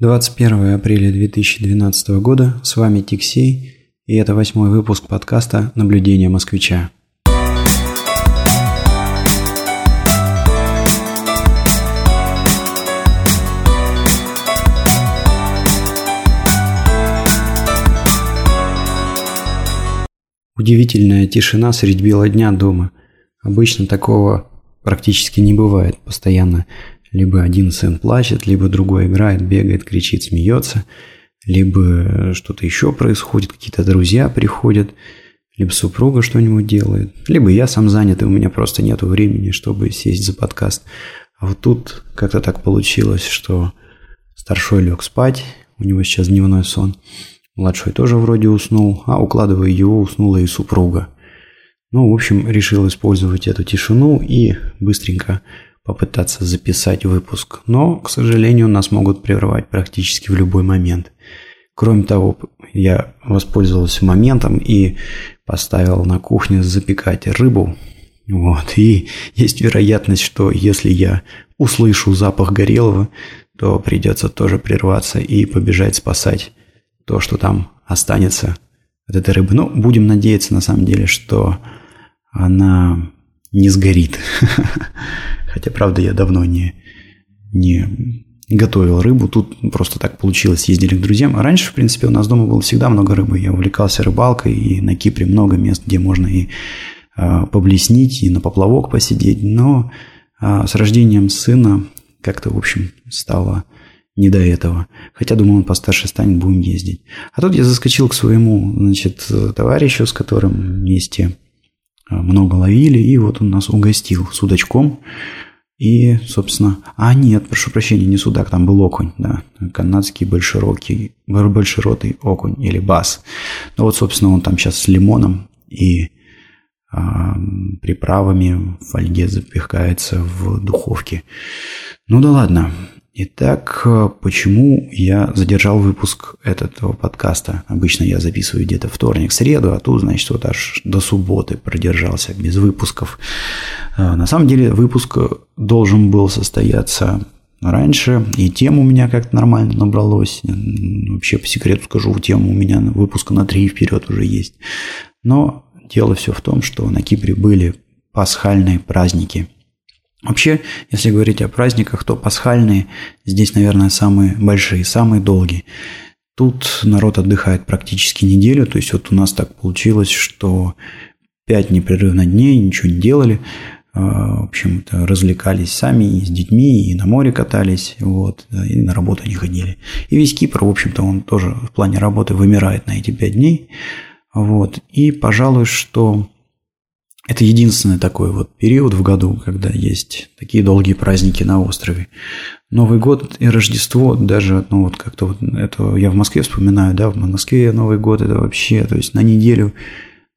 21 апреля 2012 года, с вами Тиксей, и это восьмой выпуск подкаста «Наблюдение москвича». Удивительная тишина средь бела дня дома. Обычно такого практически не бывает. Постоянно либо один сын плачет, либо другой играет, бегает, кричит, смеется, либо что-то еще происходит, какие-то друзья приходят, либо супруга что-нибудь делает, либо я сам занят, и у меня просто нет времени, чтобы сесть за подкаст. А вот тут как-то так получилось, что старшой лег спать, у него сейчас дневной сон, младший тоже вроде уснул, а укладывая его уснула и супруга. Ну, в общем, решил использовать эту тишину и быстренько попытаться записать выпуск, но, к сожалению, нас могут прервать практически в любой момент. Кроме того, я воспользовался моментом и поставил на кухне запекать рыбу. Вот. И есть вероятность, что если я услышу запах горелого, то придется тоже прерваться и побежать спасать то, что там останется от этой рыбы. Ну, будем надеяться на самом деле, что она не сгорит. Хотя, правда, я давно не, не готовил рыбу. Тут просто так получилось, ездили к друзьям. А раньше, в принципе, у нас дома было всегда много рыбы. Я увлекался рыбалкой, и на Кипре много мест, где можно и э, поблеснить, и на поплавок посидеть. Но э, с рождением сына как-то, в общем, стало не до этого. Хотя, думаю, он постарше станет, будем ездить. А тут я заскочил к своему, значит, товарищу, с которым вместе много ловили, и вот он нас угостил судачком. И, собственно... А, нет, прошу прощения, не судак, там был окунь, да. Канадский большерокий, большеротый окунь или бас. Ну вот, собственно, он там сейчас с лимоном и а, приправами в фольге запекается в духовке. Ну да ладно, Итак, э, почему я задержал выпуск этого подкаста? Обычно я записываю где-то вторник, среду, а тут, значит, вот аж до субботы продержался без выпусков. Э, на самом деле выпуск должен был состояться раньше, и тем у меня как-то нормально набралось. Вообще, по секрету скажу, тем у меня выпуска на три вперед уже есть. Но дело все в том, что на Кипре были пасхальные праздники – Вообще, если говорить о праздниках, то пасхальные здесь, наверное, самые большие, самые долгие. Тут народ отдыхает практически неделю, то есть вот у нас так получилось, что пять непрерывно дней ничего не делали, а, в общем-то, развлекались сами и с детьми, и на море катались, вот, и на работу не ходили. И весь Кипр, в общем-то, он тоже в плане работы вымирает на эти пять дней, вот, и, пожалуй, что это единственный такой вот период в году, когда есть такие долгие праздники на острове. Новый год и Рождество даже, ну вот как-то вот это я в Москве вспоминаю, да, в Москве Новый год это вообще, то есть на неделю,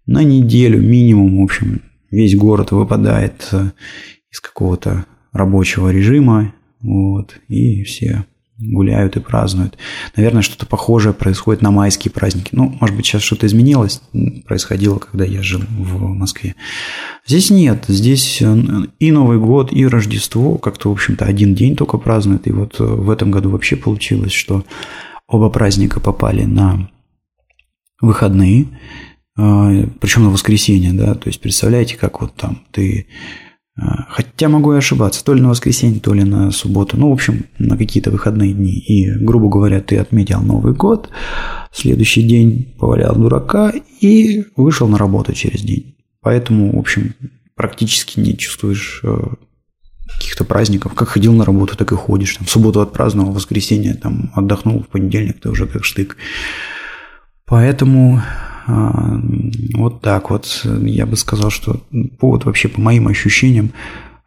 на неделю минимум, в общем, весь город выпадает э, из какого-то рабочего режима, вот, и все гуляют и празднуют. Наверное, что-то похожее происходит на майские праздники. Ну, может быть, сейчас что-то изменилось, происходило, когда я жил в Москве. Здесь нет, здесь э, и Новый год, и Рождество как-то, в общем-то, один день только празднуют. И вот э, в этом году вообще получилось, что оба праздника попали на выходные, э, причем на воскресенье, да, то есть представляете, как вот там ты хотя могу и ошибаться, то ли на воскресенье, то ли на субботу, ну, в общем, на какие-то выходные дни. И, грубо говоря, ты отметил Новый год, следующий день повалял дурака и вышел на работу через день. Поэтому, в общем, практически не чувствуешь э, каких-то праздников. Как ходил на работу, так и ходишь. Там, в субботу отпраздновал, в воскресенье там, отдохнул, в понедельник ты уже как штык. Поэтому а, вот так вот. Я бы сказал, что повод вообще по моим ощущениям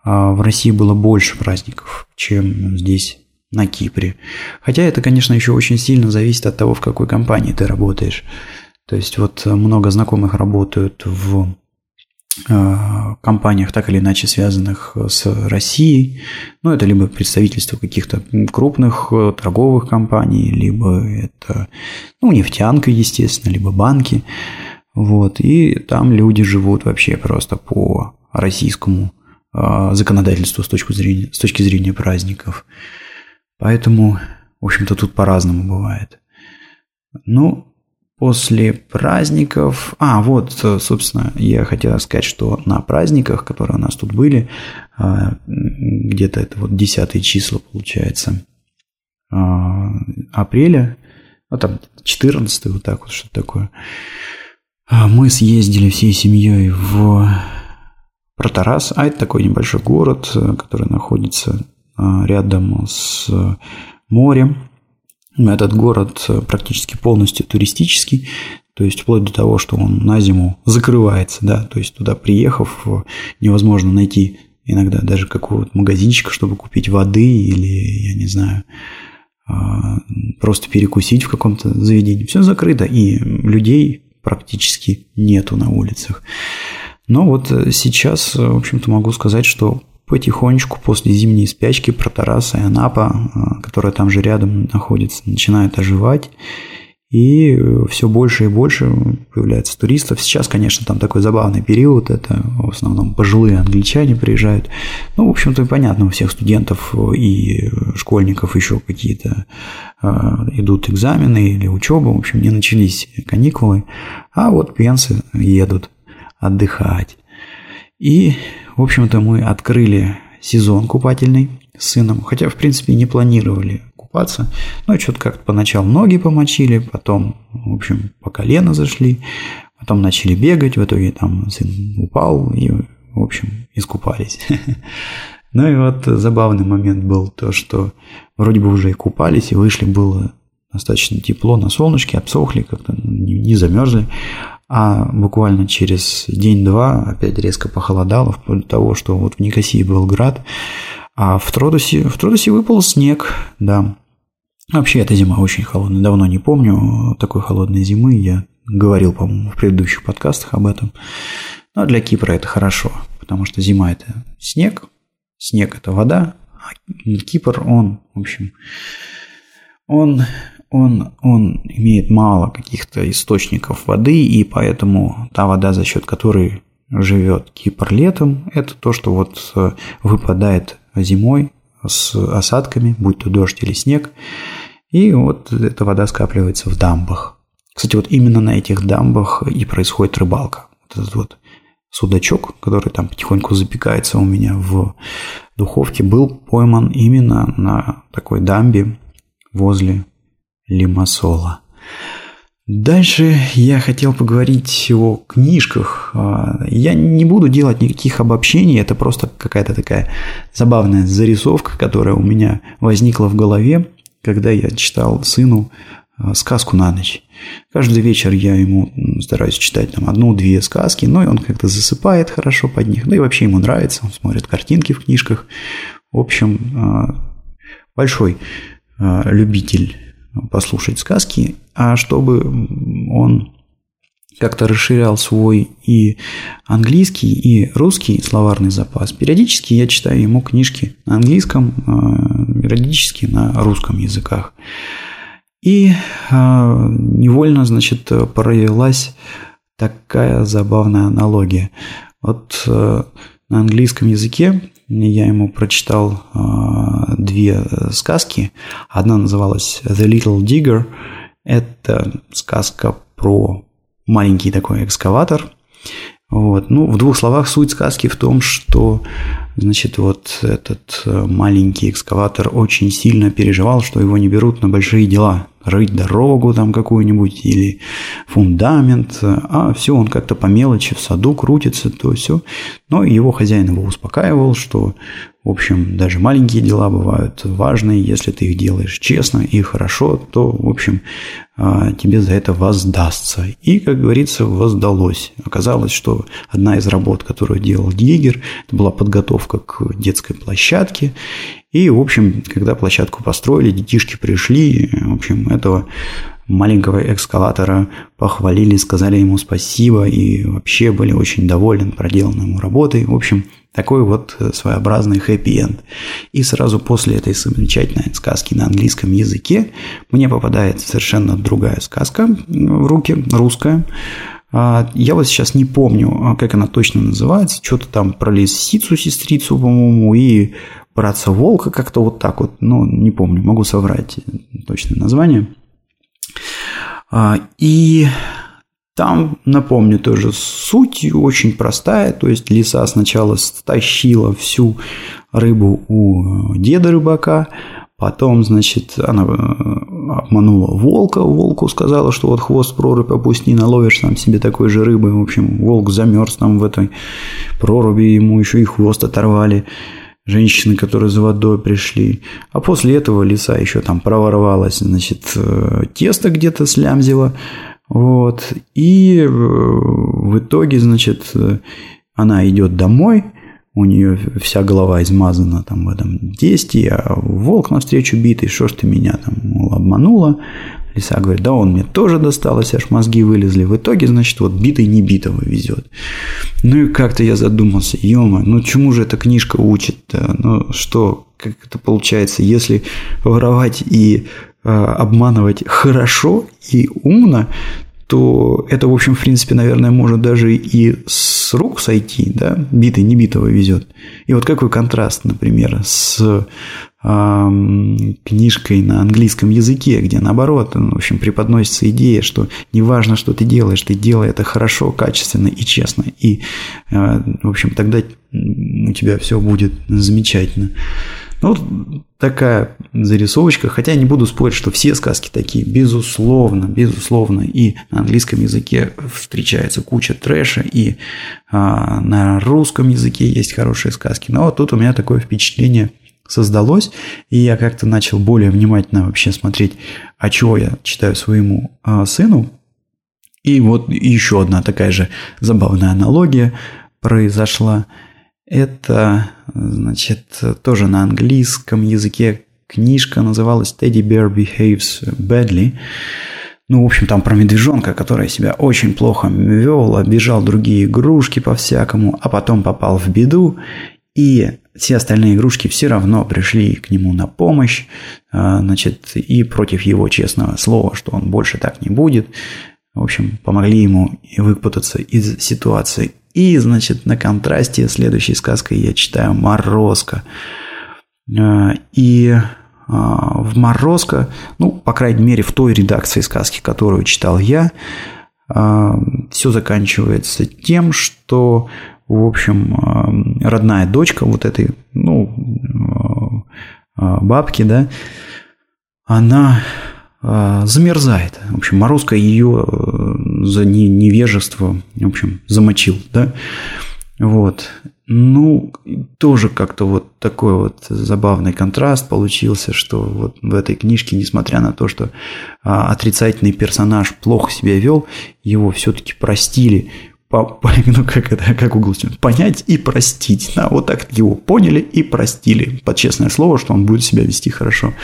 а, в России было больше праздников, чем здесь на Кипре. Хотя это, конечно, еще очень сильно зависит от того, в какой компании ты работаешь. То есть вот много знакомых работают в Э, компаниях, так или иначе связанных с Россией. Ну, это либо представительство каких-то крупных э, торговых компаний, либо это ну, нефтянка, естественно, либо банки. Вот, и там люди живут вообще просто по российскому э, законодательству с точки зрения, с точки зрения праздников. Поэтому В общем-то, тут по-разному бывает. Ну, после праздников... А, вот, собственно, я хотел сказать, что на праздниках, которые у нас тут были, а, где-то это вот 10 числа, получается, а, апреля, ну там 14 вот так вот, что такое, мы съездили всей семьей в Протарас, а это такой небольшой город, который находится рядом с морем. Этот город практически полностью туристический, то есть вплоть до того, что он на зиму закрывается, да, то есть туда приехав, невозможно найти иногда даже какого-то магазинчика, чтобы купить воды или, я не знаю, а, просто перекусить в каком-то заведении. Все закрыто, и людей практически нету на улицах. Но вот сейчас, в общем-то, могу сказать, что потихонечку после зимней спячки Протараса и Анапа, а, которая там же рядом находится, начинает оживать. И э, все больше и больше появляется туристов. Сейчас, конечно, там такой забавный период. Это в основном пожилые англичане приезжают. Ну, в общем-то, понятно, у всех студентов и школьников еще какие-то э, идут экзамены или учеба. В общем, не начались каникулы. А вот пенсы едут отдыхать. И, в общем-то, мы открыли сезон купательный с сыном, хотя, в принципе, не планировали купаться. Ну, что-то как-то поначалу ноги помочили, потом, в общем, по колено зашли, потом начали бегать, в итоге там сын упал и, в общем, искупались. Ну и вот забавный момент был то, что вроде бы уже и купались, и вышли, было достаточно тепло на солнышке, обсохли, как-то не замерзли. А буквально через день-два опять резко похолодало, вплоть до того, что вот в Никосии был град, а в Тродосе, в Тродосе выпал снег, да. Вообще, эта зима очень холодная. Давно не помню такой холодной зимы. Я говорил, по-моему, в предыдущих подкастах об этом. Но для Кипра это хорошо, потому что зима – это снег, снег – это вода, а Кипр, он, в общем, он, он, он имеет мало каких-то источников воды, и поэтому та вода, за счет которой живет Кипр летом, это то, что вот э, выпадает зимой с осадками, будь то дождь или снег. И вот эта вода скапливается в дамбах. Кстати, вот именно на этих дамбах и происходит рыбалка. Вот этот вот судачок, который там потихоньку запекается у меня в духовке, был пойман именно на такой дамбе возле Лимассола. Дальше я хотел поговорить о книжках. А, я не буду делать никаких обобщений, это просто какая-то такая забавная зарисовка, которая у меня возникла в голове, когда я читал сыну а, сказку на ночь. Каждый вечер я ему стараюсь читать там одну-две сказки, но и он как-то засыпает хорошо под них, да и вообще ему нравится, он смотрит картинки в книжках. В общем, а, большой любитель послушать сказки, а чтобы он как-то расширял свой и английский, и русский словарный запас. Периодически я читаю ему книжки на английском, а, периодически на русском языках. И а, невольно, значит, провелась такая забавная аналогия. Вот а, на английском языке я ему прочитал э, две сказки. Одна называлась The Little Digger. Это сказка про маленький такой экскаватор. Вот. Ну, в двух словах суть сказки в том, что Значит, вот этот э, маленький экскаватор очень сильно переживал, что его не берут на большие дела. Рыть дорогу там какую-нибудь или фундамент, а все он как-то по мелочи в саду крутится, то все. Но его хозяин его успокаивал, что в общем, даже маленькие дела бывают важные, если ты их делаешь честно и хорошо, то, в общем, тебе за это воздастся. И, как говорится, воздалось. Оказалось, что одна из работ, которую делал Диггер, это была подготовка к детской площадке. И, в общем, когда площадку построили, детишки пришли, в общем, этого маленького экскаватора похвалили, сказали ему спасибо и вообще были очень довольны проделанной ему работой. В общем, такой вот своеобразный хэппи-энд. И сразу после этой замечательной сказки на английском языке мне попадает совершенно другая сказка в руки, русская. А, я вот сейчас не помню, как она точно называется. Что-то там про лисицу, сестрицу, по-моему, и братца волка, как-то вот так вот, ну, не помню, могу соврать точное название. А, и там, напомню, тоже суть очень простая, то есть лиса сначала стащила всю рыбу у деда рыбака, Потом, значит, она э, обманула волка, волку сказала, что вот хвост прорубь опусти, наловишь там себе такой же рыбы. В общем, волк замерз там в этой проруби, ему еще и хвост оторвали женщины, которые за водой пришли. А после этого лиса еще там проворвалась, значит, э, тесто где-то слямзила. Вот. И э, в итоге, значит, она идет домой – у нее вся голова измазана там в этом тесте, а волк навстречу битый, что ж ты меня там мол, обманула. Лиса говорит, да он мне тоже досталось, аж мозги вылезли. В итоге, значит, вот битый не битого везет. Ну и как-то я задумался, ема, ну чему же эта книжка учит-то? Ну что, как это получается, если воровать и э, обманывать хорошо и умно, то это, в общем, в принципе, наверное, может даже и с рук сойти, да, битый не битого везет. И вот какой контраст, например, с книжкой на английском языке, где наоборот, ну, в общем, преподносится идея, что неважно, что ты делаешь, ты делай это хорошо, качественно и честно, и, э, в общем, тогда у тебя все будет замечательно. Ну, вот такая зарисовочка, хотя я не буду спорить, что все сказки такие, безусловно, безусловно, и на английском языке встречается куча трэша, и а, на русском языке есть хорошие сказки. Но вот тут у меня такое впечатление создалось, и я как-то начал более внимательно вообще смотреть, а чего я читаю своему а, сыну. И вот еще одна такая же забавная аналогия произошла – это, значит, тоже на английском языке книжка называлась Teddy Bear Behaves Badly. Ну, в общем, там про медвежонка, который себя очень плохо вел, обижал другие игрушки по-всякому, а потом попал в беду, и все остальные игрушки все равно пришли к нему на помощь, а, значит, и против его честного слова, что он больше так не будет, в общем, помогли ему выпутаться из ситуации. И, значит, на контрасте следующей сказкой я читаю «Морозко». А, и а, в «Морозко», ну, по крайней мере, в той редакции сказки, которую читал я, все заканчивается тем, что, в общем, родная дочка вот этой, ну, бабки, да, она замерзает. В общем, Морозко ее за невежество, в общем, замочил, да. Вот. Ну, тоже как-то вот такой вот забавный контраст получился, что вот в этой книжке, несмотря на то, что а, отрицательный персонаж плохо себя вел, его все-таки простили. По, по, ну, как это, как угол понять и простить. Да, вот так его поняли и простили. Под честное слово, что он будет себя вести хорошо.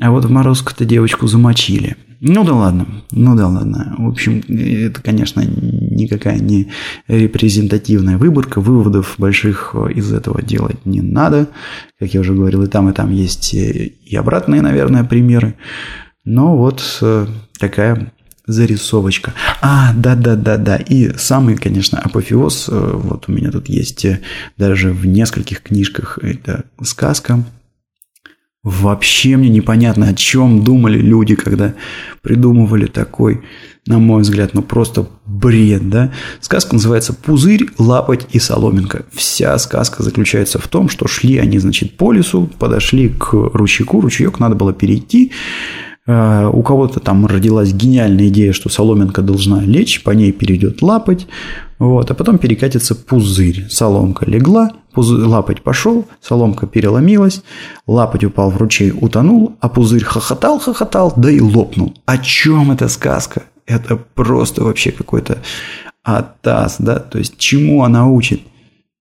А вот в морозку-то девочку замочили. Ну да ладно, ну да ладно. В общем, это, конечно, никакая не репрезентативная выборка. Выводов больших из этого делать не надо. Как я уже говорил, и там, и там есть и обратные, наверное, примеры. Но вот э, такая зарисовочка. А, да-да-да-да. И самый, конечно, апофеоз, э, вот у меня тут есть э, даже в нескольких книжках, это сказка Вообще мне непонятно, о чем думали люди, когда придумывали такой, на мой взгляд, ну просто бред, да? Сказка называется «Пузырь, лапоть и соломинка». Вся сказка заключается в том, что шли они, значит, по лесу, подошли к ручейку, ручеек надо было перейти, у кого-то там родилась гениальная идея, что соломинка должна лечь, по ней перейдет лапоть, вот, а потом перекатится пузырь. Соломка легла, пузырь, лапоть пошел, соломка переломилась, лапоть упал в ручей, утонул, а пузырь хохотал, хохотал, да и лопнул. О чем эта сказка? Это просто вообще какой-то атас, да, то есть чему она учит?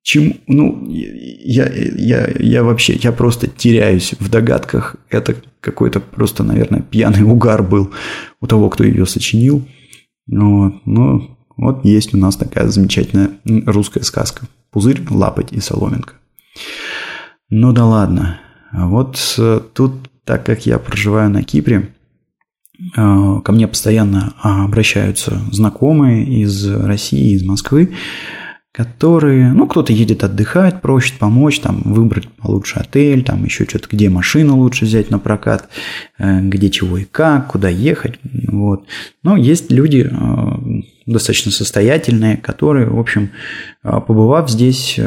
Чем, ну, я, я, я вообще, я просто теряюсь в догадках. Это какой-то просто, наверное, пьяный угар был у того, кто ее сочинил. Вот, ну, вот есть у нас такая замечательная русская сказка. Пузырь, лапоть и соломинка. Ну да ладно. А вот э, тут, так как я проживаю на Кипре, э, ко мне постоянно обращаются знакомые из России, из Москвы, которые, ну, кто-то едет отдыхать, просит помочь, там, выбрать лучший отель, там, еще что-то, где машину лучше взять на прокат, э, где чего и как, куда ехать, вот. Но есть люди э, достаточно состоятельные, которые, в общем, э, побывав здесь,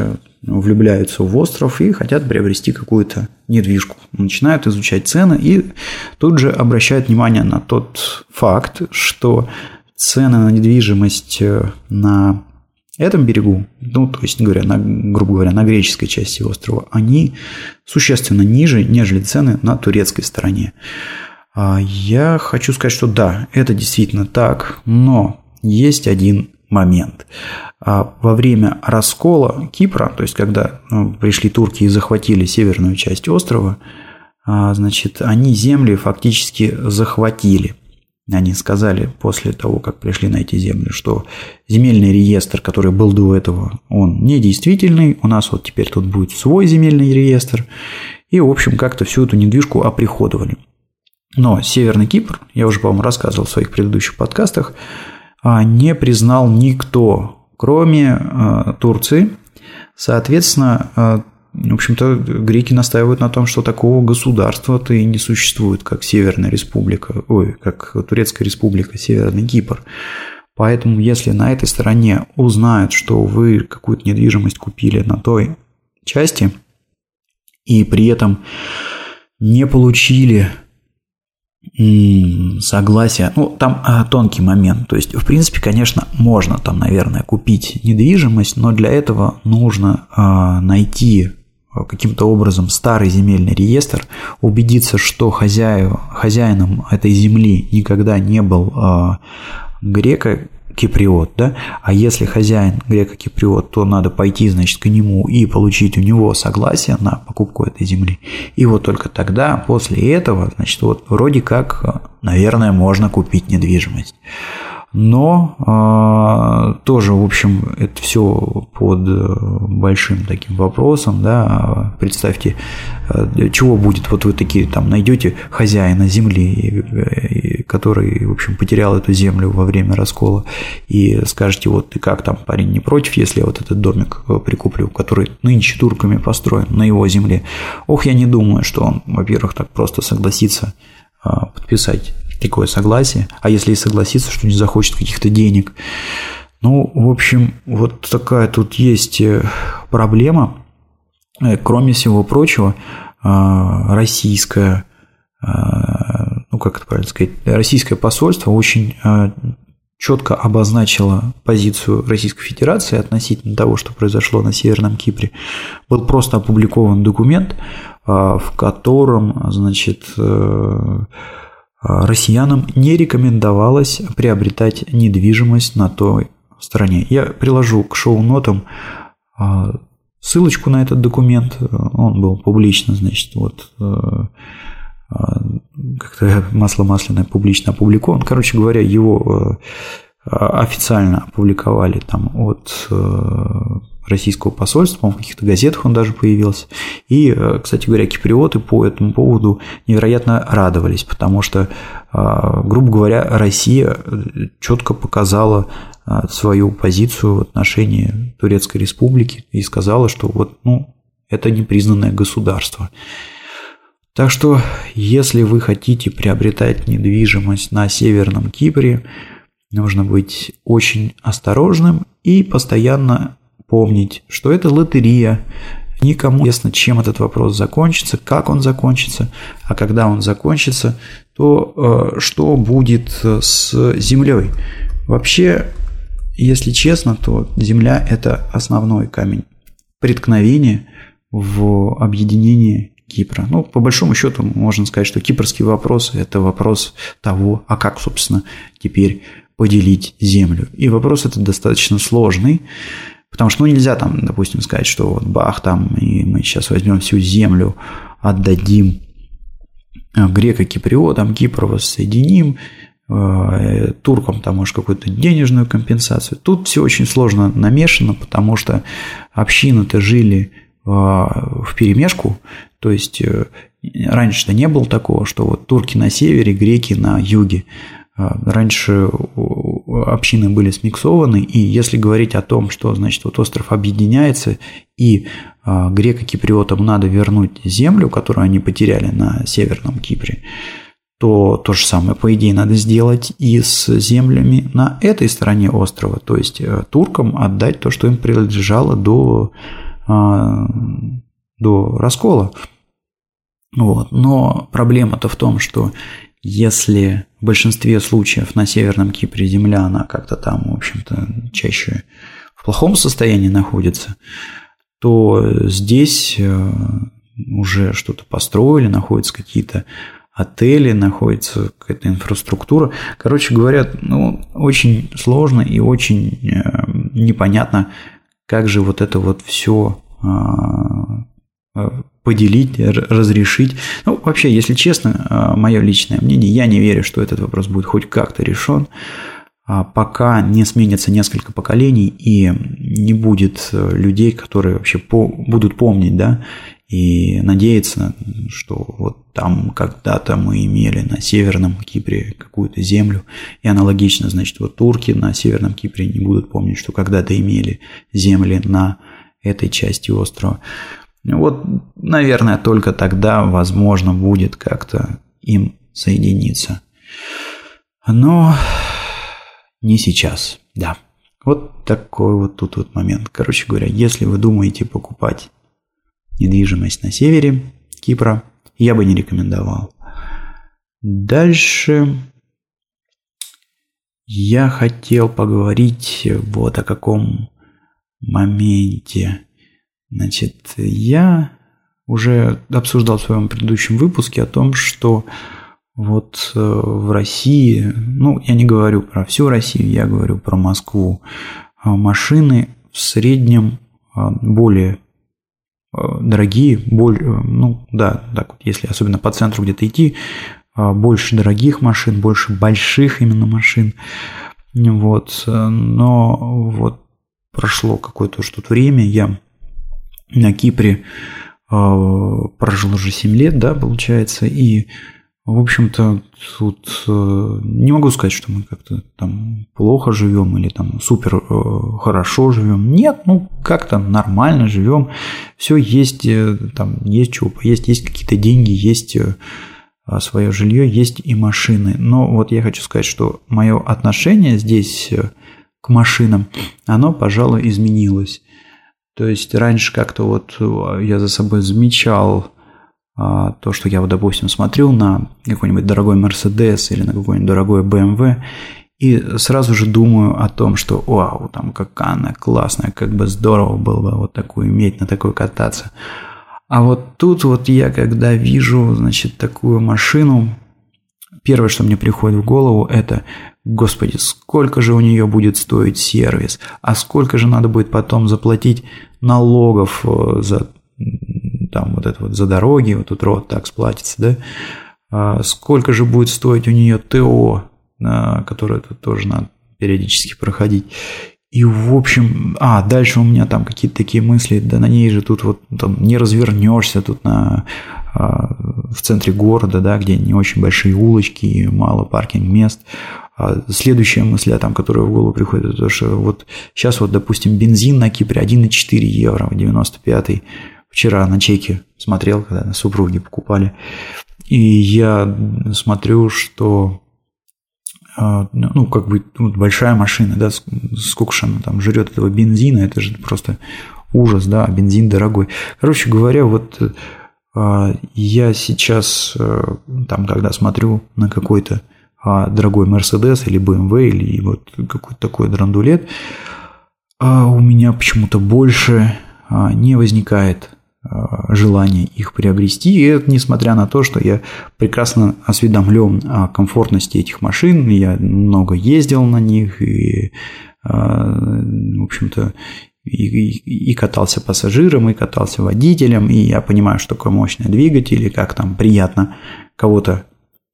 влюбляются в остров и хотят приобрести какую-то недвижку. Начинают изучать цены и тут же обращают внимание на тот факт, что цены на недвижимость на этом берегу, ну, то есть, говоря, на, грубо говоря, на греческой части острова, они существенно ниже, нежели цены на турецкой стороне. А я хочу сказать, что да, это действительно так, но есть один момент. А во время раскола Кипра, то есть когда ну, пришли турки и захватили северную часть острова, а, значит, они земли фактически захватили – они сказали после того, как пришли на эти земли, что земельный реестр, который был до этого, он недействительный, у нас вот теперь тут будет свой земельный реестр, и, в общем, как-то всю эту недвижку оприходовали. Но Северный Кипр, я уже, по-моему, рассказывал в своих предыдущих подкастах, а, не признал никто, кроме а, Турции. Соответственно, а, в общем-то, греки настаивают на том, что такого государства-то и не существует, как Северная Республика, ой, как Турецкая Республика, Северный Кипр. Поэтому, если на этой стороне узнают, что вы какую-то недвижимость купили на той части, и при этом не получили согласия, ну, там а, тонкий момент, то есть, в принципе, конечно, можно там, наверное, купить недвижимость, но для этого нужно а, найти каким-то образом старый земельный реестр, убедиться, что хозяю, хозяином этой земли никогда не был э, грека киприот, да, а если хозяин греко-киприот, то надо пойти, значит, к нему и получить у него согласие на покупку этой земли. И вот только тогда, после этого, значит, вот вроде как, наверное, можно купить недвижимость но э, тоже, в общем, это все под э, большим таким вопросом, да, представьте, э, чего будет, вот вы такие там найдете хозяина земли, который, в общем, потерял эту землю во время раскола, и скажете, вот ты как там, парень, не против, если я вот этот домик э, прикуплю, который нынче турками построен на его земле, ох, я не думаю, что он, во-первых, так просто согласится подписать такое согласие, а если и согласится, что не захочет каких-то денег. Ну, в общем, вот такая тут есть э, проблема. Э, кроме всего прочего, э, российское, ну как это правильно сказать, российское посольство очень четко обозначило позицию Российской Федерации относительно того, что произошло на Северном Кипре. Был просто опубликован документ, в котором, значит, россиянам не рекомендовалось приобретать недвижимость на той стороне. Я приложу к шоу-нотам а, ссылочку на этот документ. Он был публично, значит, вот э, как-то масло масляное публично опубликован. Короче говоря, его э, официально опубликовали там от э, российского посольства, в каких-то газетах он даже появился. И, э, кстати говоря, киприоты по этому поводу невероятно радовались, потому что, а, грубо говоря, Россия э, четко показала свою позицию в отношении Турецкой Республики и сказала, что вот, ну, это непризнанное государство. Так что, если вы хотите приобретать недвижимость на Северном Кипре, нужно быть очень осторожным и постоянно помнить, что это лотерея. Никому ясно, чем этот вопрос закончится, как он закончится, а когда он закончится, то э, что будет с Землей. Вообще, если честно, то Земля – это основной камень преткновения в объединении Кипра. Ну, по большому счету, можно сказать, что кипрский вопрос – это вопрос того, а как, собственно, теперь поделить землю. И вопрос этот достаточно сложный, Потому что ну, нельзя там, допустим, сказать, что вот бах, там, и мы сейчас возьмем всю землю, отдадим э, греко-киприотам, Кипр воссоединим, э, туркам там, может, какую-то денежную компенсацию. Тут все очень сложно намешано, потому что общины-то жили э, в перемешку, то есть раньше-то не было такого, что вот турки на севере, греки на юге. Раньше общины были смиксованы, и если говорить о том, что, значит, вот остров объединяется, и а, греко-киприотам надо вернуть землю, которую они потеряли на Северном Кипре, то то же самое, по идее, надо сделать и с землями на этой стороне острова, то есть э, туркам отдать то, что им принадлежало до, а, до раскола. Вот. Но проблема-то в том, что если в большинстве случаев на Северном Кипре земля, она как-то там, в общем-то, чаще в плохом состоянии находится, то здесь э, уже что-то построили, находятся какие-то отели, находится какая-то инфраструктура. Короче говоря, ну, очень сложно и очень э, непонятно, как же вот это вот все а, поделить, разрешить. Ну, вообще, если честно, а, мое личное мнение, я не верю, что этот вопрос будет хоть как-то решен, а пока не сменится несколько поколений и не будет э, людей, которые вообще по, будут помнить, да, и надеяться, что вот там когда-то мы имели на Северном Кипре какую-то землю, и аналогично, значит, вот турки на Северном Кипре не будут помнить, что когда-то имели земли на этой части острова. Вот, наверное, только тогда возможно будет как-то им соединиться. Но не сейчас, да. Вот такой вот тут вот момент. Короче говоря, если вы думаете покупать недвижимость на севере Кипра, я бы не рекомендовал. Дальше я хотел поговорить вот о каком моменте. Значит, я уже обсуждал в своем предыдущем выпуске о том, что вот э, в России, ну, я не говорю про всю Россию, я говорю про Москву, а машины в среднем а, более э, дорогие, более, э, ну, да, так вот, если особенно по центру где-то идти, больше дорогих машин, больше больших именно машин, вот, но вот прошло какое-то тут время, я на Кипре э, прожил уже 7 лет, да, получается, и, в общем-то, тут э, не могу сказать, что мы как-то там плохо живем или там супер э, хорошо живем. Нет, ну как-то нормально живем. Все есть, там есть чего есть, есть какие-то деньги, есть свое жилье, есть и машины. Но вот я хочу сказать, что мое отношение здесь к машинам, оно, пожалуй, изменилось. То есть раньше как-то вот э, я за собой замечал а, то, что я вот, допустим, смотрю на какой-нибудь дорогой Mercedes или на какой-нибудь дорогой BMW, и сразу же думаю о том, что вау, там какая она классная, как бы здорово было бы вот такую иметь, на такой кататься. А вот тут вот я, когда вижу, значит, такую машину, первое, что мне приходит в голову, это Господи, сколько же у нее будет стоить сервис, а сколько же надо будет потом заплатить налогов э, за там вот это вот за дороги, вот тут рот так сплатится, да? А сколько же будет стоить у нее ТО, а, которое тут тоже надо периодически проходить. И в общем, а, дальше у меня там какие-то такие мысли, да на ней же тут вот там не развернешься тут на а, в центре города, да, где не очень большие улочки и мало паркинг мест. А следующая мысль, а там, которая в голову приходит, это то, что вот сейчас вот, допустим, бензин на Кипре 1,4 евро, 95-й. Вчера на чеке смотрел, когда супруги покупали. И я смотрю, что а, ну, как бы ну, большая машина, да, сколько же она там жрет этого бензина, это же просто ужас, да, бензин дорогой. Короче говоря, вот а, я сейчас, там, когда смотрю на какой-то а дорогой Mercedes или BMW или вот какой-то такой драндулет, а у меня почему-то больше а, не возникает а, желания их приобрести. И это несмотря на то, что я прекрасно осведомлен о комфортности этих машин, я много ездил на них и, в общем-то, и, и, и катался пассажиром, и катался водителем, и я понимаю, что такое мощный двигатель, и как там приятно кого-то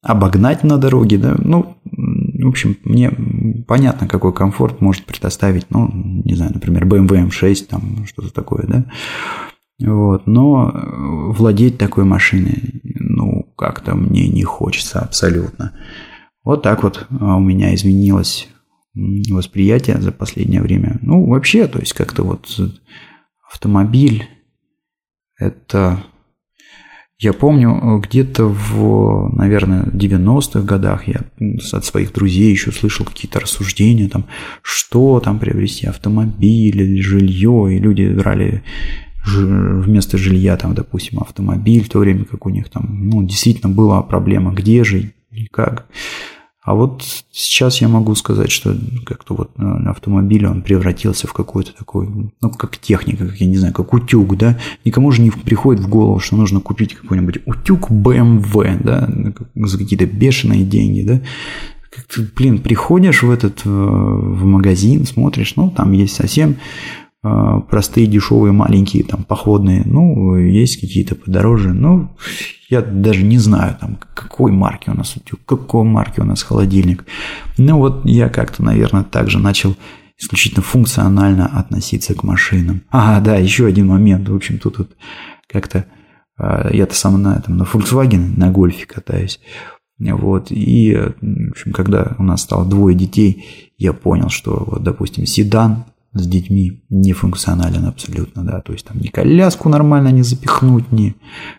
обогнать на дороге, да, ну, в общем, мне понятно, какой комфорт может предоставить, ну, не знаю, например, BMW M6, там, что-то такое, да, вот, но владеть такой машиной, ну, как-то мне не хочется абсолютно. Вот так вот а, у меня изменилось восприятие за последнее время. Ну, вообще, то есть как-то вот автомобиль это я помню, где-то в, наверное, 90-х годах я от своих друзей еще слышал какие-то рассуждения, там, что там приобрести, автомобиль или жилье, и люди брали вместо жилья, там, допустим, автомобиль, в то время как у них там, ну, действительно была проблема, где жить как. А вот сейчас я могу сказать, что как-то вот автомобиль, он превратился в какой-то такой, ну, как техника, как я не знаю, как утюг, да. Никому же не приходит в голову, что нужно купить какой-нибудь утюг BMW, да, за какие-то бешеные деньги, да. Как ты, блин, приходишь в этот, э, в магазин, смотришь, ну, там есть совсем э, простые, дешевые, маленькие, там, походные, ну, есть какие-то подороже, ну, я даже не знаю, там, какой марки у нас утюг, какой марки у нас холодильник. Ну вот я как-то, наверное, также начал исключительно функционально относиться к машинам. А, да, еще один момент. В общем, тут вот как-то а, я-то сам на этом, на Volkswagen, на гольфе катаюсь. Вот, и, в общем, когда у нас стало двое детей, я понял, что, вот, допустим, седан с детьми не функционален абсолютно, да, то есть там ни коляску нормально не запихнуть, ни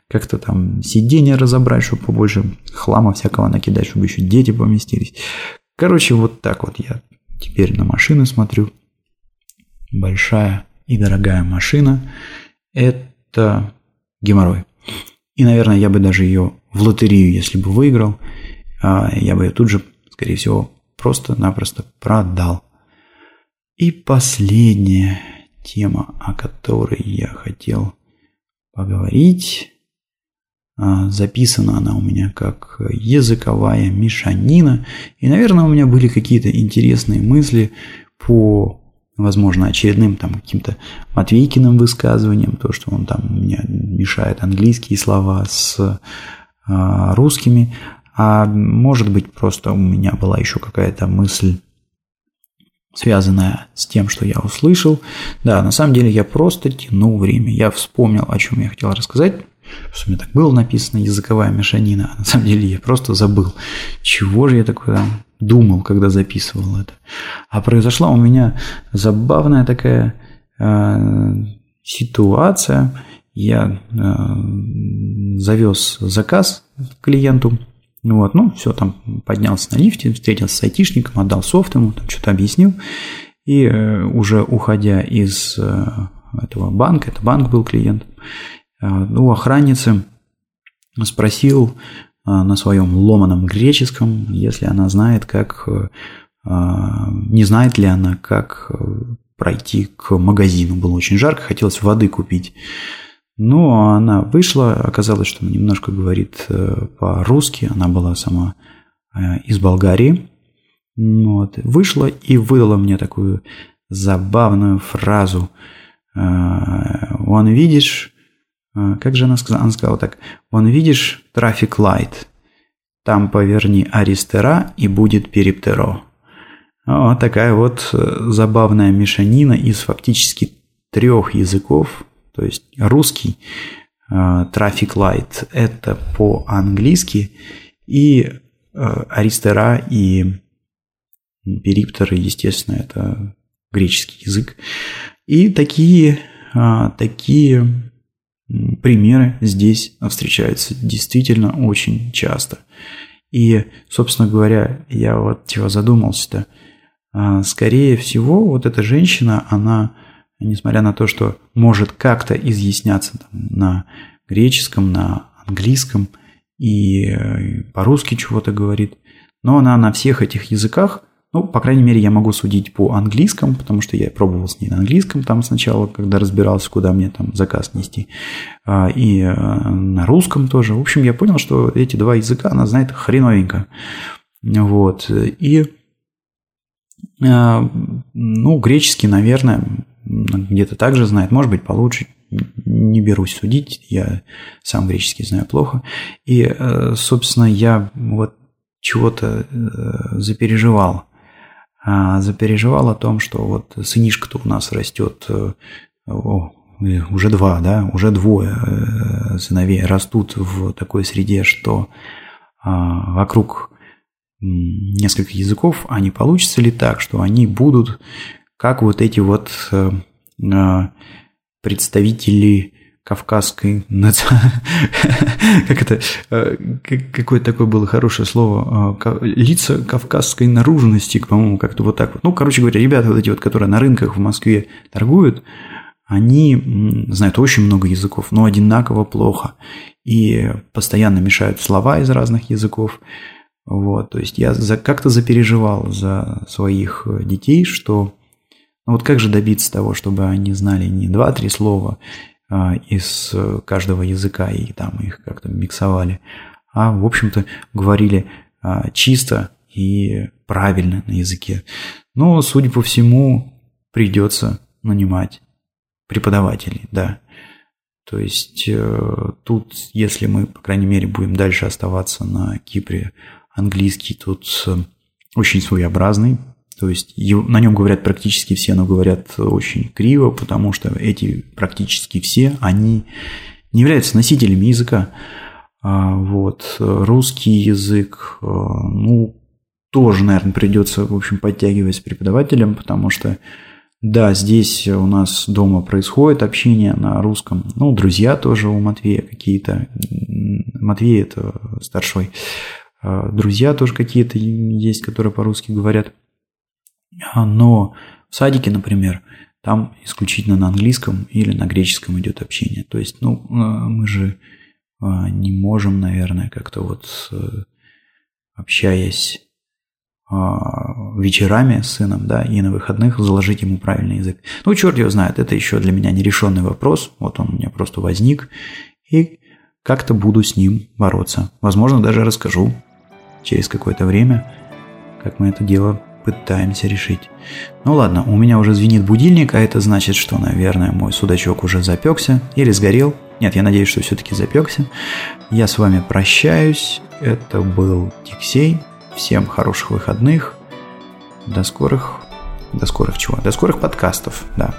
как-то там сиденье разобрать, чтобы побольше хлама всякого накидать, чтобы еще дети поместились. Короче, вот так вот я теперь на машину смотрю. Большая и дорогая машина – это геморрой. И, наверное, я бы даже ее в лотерею, если бы выиграл, а, я бы ее тут же, скорее всего, просто-напросто продал. И последняя тема, о которой я хотел поговорить, а, записана она у меня как языковая мешанина. И, наверное, у меня были какие-то интересные мысли по, возможно, очередным там каким-то Матвейкиным высказываниям, то, что он там у меня мешает английские слова с а, русскими. А может быть, просто у меня была еще какая-то мысль связанная с тем, что я услышал. Да, на самом деле я просто тянул время. Я вспомнил, о чем я хотел рассказать. Что у меня так было написано языковая мешанина, а на самом деле я просто забыл, чего же я такое думал, когда записывал это. А произошла у меня забавная такая э, ситуация. Я э, завез заказ клиенту, вот, ну, все, там поднялся на лифте, встретился с айтишником, отдал софт ему, там что-то объяснил. И э, уже уходя из э, этого банка, это банк был клиент, э, у охранницы спросил э, на своем ломаном греческом, если она знает, как, не знает ли она, как пройти к магазину. Было очень жарко, хотелось воды купить. Но она вышла, оказалось, что она немножко говорит э, по-русски, она была сама э, из Болгарии. Вот. Вышла и выдала мне такую забавную фразу. Э, «Вон видишь...» Как же она сказала? Она сказала так. «Вон видишь трафик лайт, там поверни аристера и будет периптеро». Вот такая вот забавная мешанина из фактически трех языков, то есть русский э, Traffic Light – это по-английски, и э, Аристера и Периптеры, естественно, это греческий язык. И такие, э, такие примеры здесь встречаются действительно очень часто. И, собственно говоря, я вот чего задумался-то, скорее всего, вот эта женщина, она несмотря на то, что может как-то изъясняться там, на греческом, на английском и э, по-русски чего-то говорит, но она на всех этих языках, ну, по крайней мере, я могу судить по английскому, потому что я пробовал с ней на английском там сначала, когда разбирался, куда мне там заказ нести, а, и э, на русском тоже. В общем, я понял, что эти два языка она знает хреновенько. Вот. И э, ну, греческий, наверное, где-то также знает, может быть, получше. Не берусь судить, я сам греческий знаю плохо. И, э, собственно, я вот чего-то э, запереживал. А, запереживал о том, что вот сынишка-то у нас растет, э, о, уже два, да, уже двое сыновей растут в такой среде, что а, вокруг несколько языков, а не получится ли так, что они будут как вот эти вот э, э, представители кавказской как это э, какое такое было хорошее слово лица кавказской наружности по-моему как-то вот так вот. Ну короче говоря ребята вот эти вот которые на рынках в Москве торгуют они знают очень много языков но одинаково плохо. И постоянно мешают слова из разных языков. Вот, то есть я как-то запереживал за своих э, детей, что ну вот как же добиться того, чтобы они знали не два-три слова а, из э, каждого языка и там их как-то миксовали, а в общем-то говорили а, чисто и правильно на языке. Но, судя по всему, придется нанимать преподавателей, да. То есть э, тут, если мы, по крайней мере, будем дальше оставаться на Кипре, Английский тут э, очень своеобразный, то есть на нем говорят практически все, но говорят очень криво, потому что эти практически все, они не являются носителями языка. А вот русский язык, э, ну, тоже, наверное, придется, в общем, подтягивать с преподавателем, потому что, да, здесь у нас дома происходит общение на русском. Ну, друзья тоже у Матвея какие-то. Матвей – это старший а, друзья тоже какие-то есть, которые по-русски говорят. А, но в садике, например, там исключительно на английском или на греческом идет общение. То есть, ну, а, мы же не можем, наверное, как-то вот э, общаясь вечерами с сыном, да, и на выходных заложить ему правильный язык. Ну, черт его знает, это еще для меня нерешенный вопрос. Вот он у меня просто возник. И как-то буду с ним бороться. Возможно, даже расскажу через какое-то время, как мы это дело пытаемся решить. Ну ладно, у меня уже звенит будильник, а это значит, что, наверное, мой судачок уже запекся или сгорел. Нет, я надеюсь, что все-таки запекся. Я с вами прощаюсь. Это был Тиксей. Всем хороших выходных. До скорых... До скорых чего? До скорых подкастов, да.